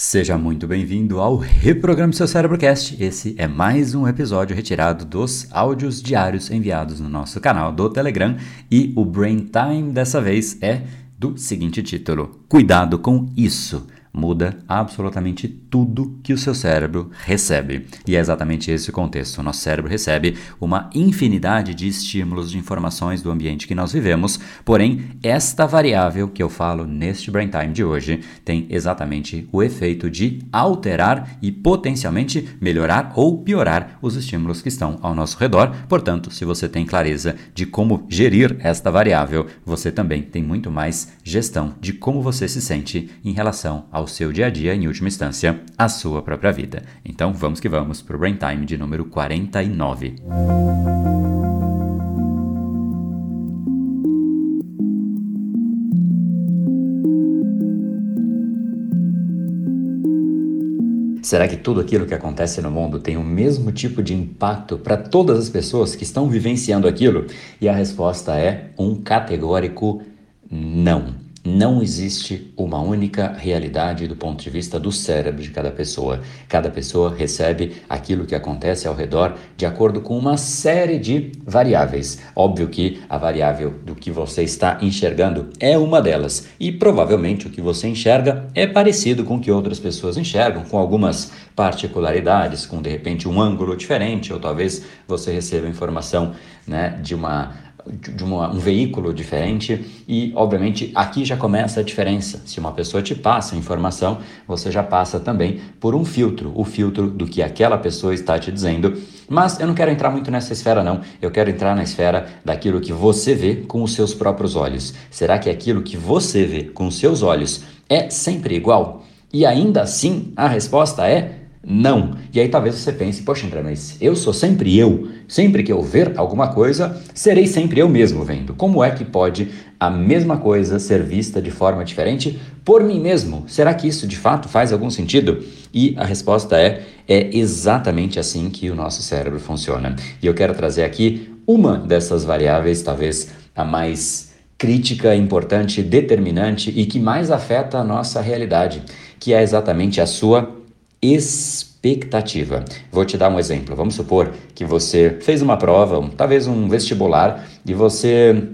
Seja muito bem-vindo ao Reprograme Seu Cérebrocast. Esse é mais um episódio retirado dos áudios diários enviados no nosso canal do Telegram e o Brain Time dessa vez é do seguinte título: Cuidado com isso muda absolutamente tudo que o seu cérebro recebe. E é exatamente esse o contexto. O nosso cérebro recebe uma infinidade de estímulos, de informações do ambiente que nós vivemos, porém, esta variável que eu falo neste Brain Time de hoje tem exatamente o efeito de alterar e potencialmente melhorar ou piorar os estímulos que estão ao nosso redor. Portanto, se você tem clareza de como gerir esta variável, você também tem muito mais gestão de como você se sente em relação ao seu dia a dia, em última instância, a sua própria vida. Então vamos que vamos para o Brain Time de número 49. Será que tudo aquilo que acontece no mundo tem o mesmo tipo de impacto para todas as pessoas que estão vivenciando aquilo? E a resposta é um categórico não não existe uma única realidade do ponto de vista do cérebro de cada pessoa. Cada pessoa recebe aquilo que acontece ao redor de acordo com uma série de variáveis. Óbvio que a variável do que você está enxergando é uma delas, e provavelmente o que você enxerga é parecido com o que outras pessoas enxergam, com algumas particularidades, com de repente um ângulo diferente, ou talvez você receba informação né, de uma de uma, um veículo diferente e, obviamente, aqui já começa a diferença. Se uma pessoa te passa informação, você já passa também por um filtro, o filtro do que aquela pessoa está te dizendo. Mas eu não quero entrar muito nessa esfera, não. Eu quero entrar na esfera daquilo que você vê com os seus próprios olhos. Será que aquilo que você vê com os seus olhos é sempre igual? E ainda assim, a resposta é não. E aí talvez você pense, poxa André, mas eu sou sempre eu. Sempre que eu ver alguma coisa, serei sempre eu mesmo vendo. Como é que pode a mesma coisa ser vista de forma diferente por mim mesmo? Será que isso de fato faz algum sentido? E a resposta é, é exatamente assim que o nosso cérebro funciona. E eu quero trazer aqui uma dessas variáveis, talvez a mais crítica, importante, determinante e que mais afeta a nossa realidade, que é exatamente a sua expectativa. Vou te dar um exemplo. Vamos supor que você fez uma prova, talvez um vestibular, e você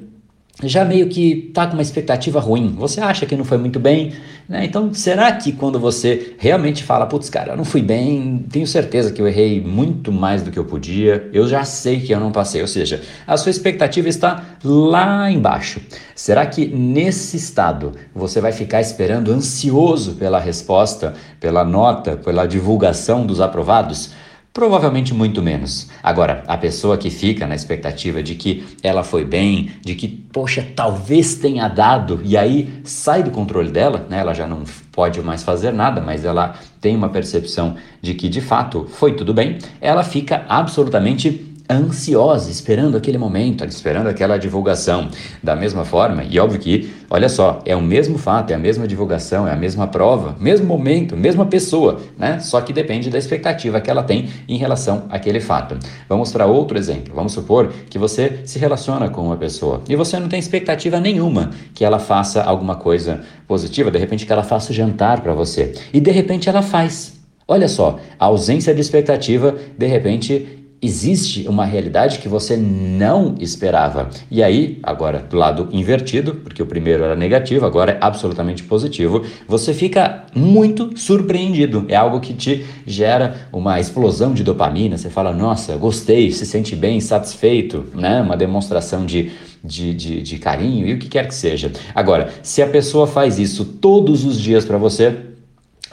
já meio que tá com uma expectativa ruim. Você acha que não foi muito bem, né? Então, será que quando você realmente fala, putz, cara, eu não fui bem, tenho certeza que eu errei muito mais do que eu podia, eu já sei que eu não passei, ou seja, a sua expectativa está lá embaixo. Será que nesse estado você vai ficar esperando ansioso pela resposta, pela nota, pela divulgação dos aprovados? Provavelmente muito menos. Agora, a pessoa que fica na expectativa de que ela foi bem, de que, poxa, talvez tenha dado, e aí sai do controle dela, né? Ela já não pode mais fazer nada, mas ela tem uma percepção de que de fato foi tudo bem, ela fica absolutamente ansiosa, esperando aquele momento, esperando aquela divulgação. Da mesma forma, e óbvio que, olha só, é o mesmo fato, é a mesma divulgação, é a mesma prova, mesmo momento, mesma pessoa, né? Só que depende da expectativa que ela tem em relação àquele fato. Vamos para outro exemplo. Vamos supor que você se relaciona com uma pessoa e você não tem expectativa nenhuma que ela faça alguma coisa positiva, de repente que ela faça o jantar para você. E de repente ela faz. Olha só, a ausência de expectativa, de repente existe uma realidade que você não esperava. E aí, agora do lado invertido, porque o primeiro era negativo, agora é absolutamente positivo, você fica muito surpreendido. É algo que te gera uma explosão de dopamina. Você fala, nossa, gostei, se sente bem, satisfeito, né? Uma demonstração de de, de, de, carinho e o que quer que seja. Agora, se a pessoa faz isso todos os dias para você,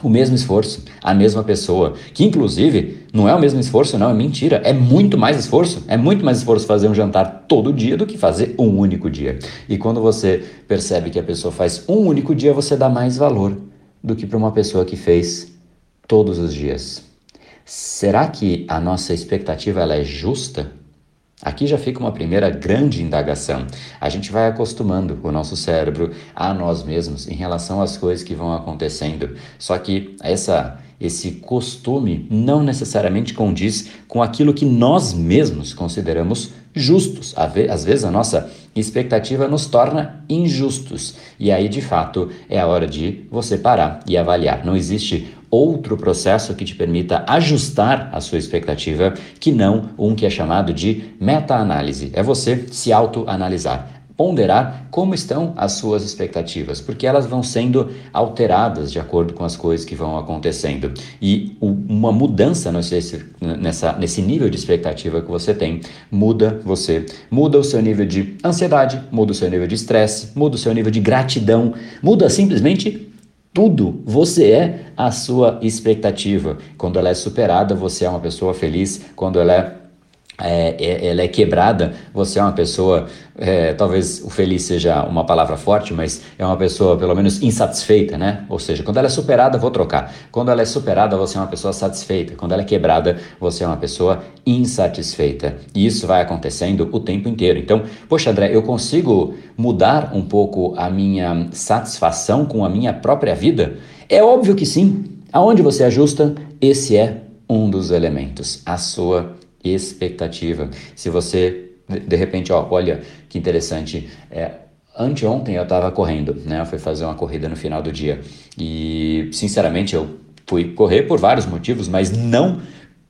o mesmo esforço, a mesma pessoa, que inclusive não é o mesmo esforço, não, é mentira, é muito mais esforço, é muito mais esforço fazer um jantar todo dia do que fazer um único dia. E quando você percebe que a pessoa faz um único dia, você dá mais valor do que para uma pessoa que fez todos os dias. Será que a nossa expectativa ela é justa? Aqui já fica uma primeira grande indagação. A gente vai acostumando o nosso cérebro a nós mesmos em relação às coisas que vão acontecendo. Só que essa esse costume não necessariamente condiz com aquilo que nós mesmos consideramos justos. Às vezes a nossa expectativa nos torna injustos. E aí, de fato, é a hora de você parar e avaliar. Não existe outro processo que te permita ajustar a sua expectativa que não um que é chamado de meta-análise. É você se autoanalisar ponderar como estão as suas expectativas, porque elas vão sendo alteradas de acordo com as coisas que vão acontecendo. E uma mudança nesse, nessa, nesse nível de expectativa que você tem muda você, muda o seu nível de ansiedade, muda o seu nível de estresse, muda o seu nível de gratidão, muda simplesmente tudo. Você é a sua expectativa. Quando ela é superada, você é uma pessoa feliz. Quando ela é é, é, ela é quebrada, você é uma pessoa, é, talvez o feliz seja uma palavra forte, mas é uma pessoa pelo menos insatisfeita, né? Ou seja, quando ela é superada, vou trocar. Quando ela é superada, você é uma pessoa satisfeita. Quando ela é quebrada, você é uma pessoa insatisfeita. E isso vai acontecendo o tempo inteiro. Então, poxa, André, eu consigo mudar um pouco a minha satisfação com a minha própria vida? É óbvio que sim. Aonde você ajusta, esse é um dos elementos, a sua expectativa. Se você, de repente, ó, olha que interessante, é, anteontem eu estava correndo, né? Eu fui fazer uma corrida no final do dia e, sinceramente, eu fui correr por vários motivos, mas não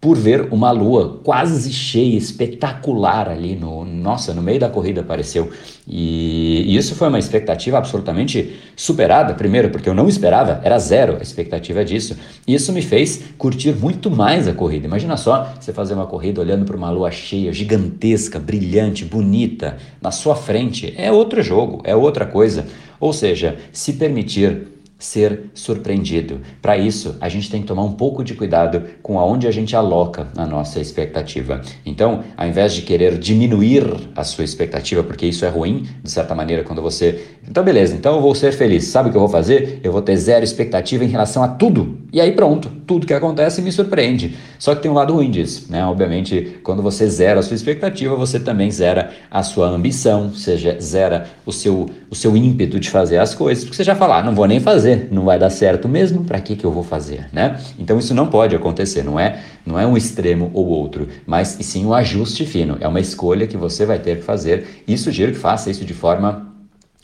por ver uma lua quase cheia, espetacular ali no, nossa, no meio da corrida apareceu. E, e, isso foi uma expectativa absolutamente superada, primeiro porque eu não esperava, era zero a expectativa disso. E isso me fez curtir muito mais a corrida. Imagina só você fazer uma corrida olhando para uma lua cheia, gigantesca, brilhante, bonita, na sua frente. É outro jogo, é outra coisa. Ou seja, se permitir ser surpreendido. Para isso, a gente tem que tomar um pouco de cuidado com aonde a gente aloca a nossa expectativa. Então, ao invés de querer diminuir a sua expectativa, porque isso é ruim, de certa maneira, quando você. Então, beleza, então eu vou ser feliz. Sabe o que eu vou fazer? Eu vou ter zero expectativa em relação a tudo. E aí, pronto, tudo que acontece me surpreende. Só que tem um lado ruim disso, né? Obviamente, quando você zera a sua expectativa, você também zera a sua ambição, seja, zera o seu, o seu ímpeto de fazer as coisas, porque você já fala, ah, não vou nem fazer não vai dar certo mesmo, para que, que eu vou fazer, né? Então isso não pode acontecer, não é, não é um extremo ou outro, mas e sim um ajuste fino, é uma escolha que você vai ter que fazer e sugiro que faça isso de forma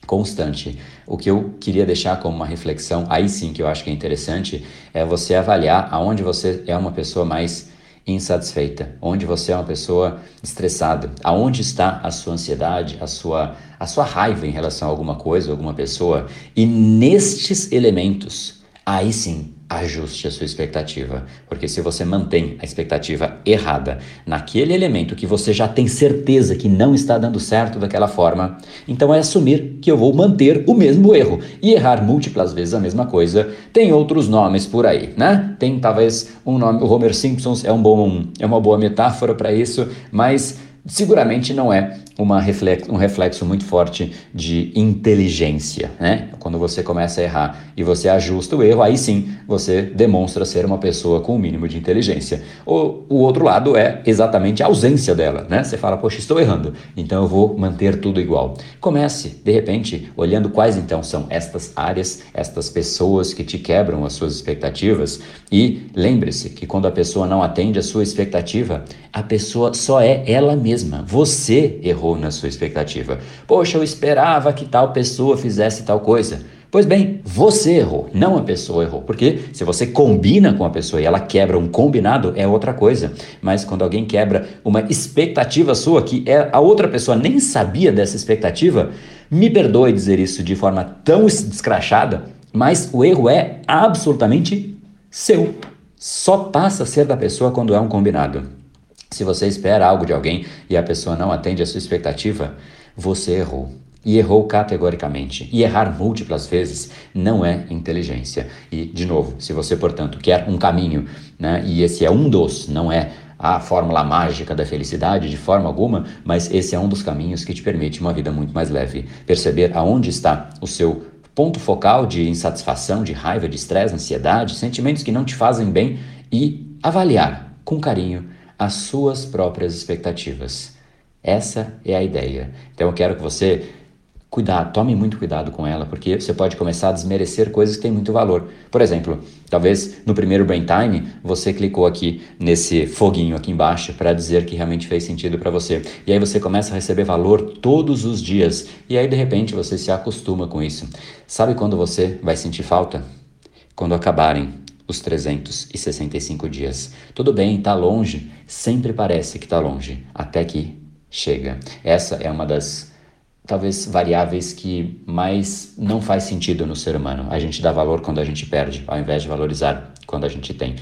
constante. O que eu queria deixar como uma reflexão, aí sim que eu acho que é interessante, é você avaliar aonde você é uma pessoa mais insatisfeita, onde você é uma pessoa estressada, aonde está a sua ansiedade, a sua, a sua raiva em relação a alguma coisa, alguma pessoa, e nestes elementos, aí sim ajuste a sua expectativa. Porque se você mantém a expectativa errada naquele elemento que você já tem certeza que não está dando certo daquela forma, então é assumir que eu vou manter o mesmo erro e errar múltiplas vezes a mesma coisa. Tem outros nomes por aí, né? Tem talvez um nome, o Homer Simpson é um bom é uma boa metáfora para isso, mas seguramente não é uma um reflexo muito forte de inteligência, né? Quando você começa a errar e você ajusta o erro, aí sim você demonstra ser uma pessoa com o um mínimo de inteligência. O, o outro lado é exatamente a ausência dela, né? Você fala, poxa, estou errando, então eu vou manter tudo igual. Comece, de repente, olhando quais então são estas áreas, estas pessoas que te quebram as suas expectativas e lembre-se que quando a pessoa não atende a sua expectativa, a pessoa só é ela mesma. Você errou errou na sua expectativa. Poxa, eu esperava que tal pessoa fizesse tal coisa. Pois bem, você errou, não a pessoa errou. Porque se você combina com a pessoa e ela quebra um combinado, é outra coisa. Mas quando alguém quebra uma expectativa sua, que é, a outra pessoa nem sabia dessa expectativa, me perdoe dizer isso de forma tão descrachada, mas o erro é absolutamente seu. Só passa a ser da pessoa quando é um combinado. Se você espera algo de alguém e a pessoa não atende a sua expectativa, você errou. E errou categoricamente. E errar múltiplas vezes não é inteligência. E, de novo, se você, portanto, quer um caminho, né, e esse é um dos, não é a fórmula mágica da felicidade de forma alguma, mas esse é um dos caminhos que te permite uma vida muito mais leve. Perceber aonde está o seu ponto focal de insatisfação, de raiva, de estresse, ansiedade, sentimentos que não te fazem bem e avaliar com carinho as suas próprias expectativas. Essa é a ideia. Então eu quero que você cuidado, tome muito cuidado com ela, porque você pode começar a desmerecer coisas que têm muito valor. Por exemplo, talvez no primeiro brain time você clicou aqui nesse foguinho aqui embaixo para dizer que realmente fez sentido para você. E aí você começa a receber valor todos os dias. E aí de repente você se acostuma com isso. Sabe quando você vai sentir falta? Quando acabarem os 365 dias. Tudo bem, está longe, sempre parece que está longe, até que chega. Essa é uma das talvez variáveis que mais não faz sentido no ser humano. A gente dá valor quando a gente perde, ao invés de valorizar quando a gente tem.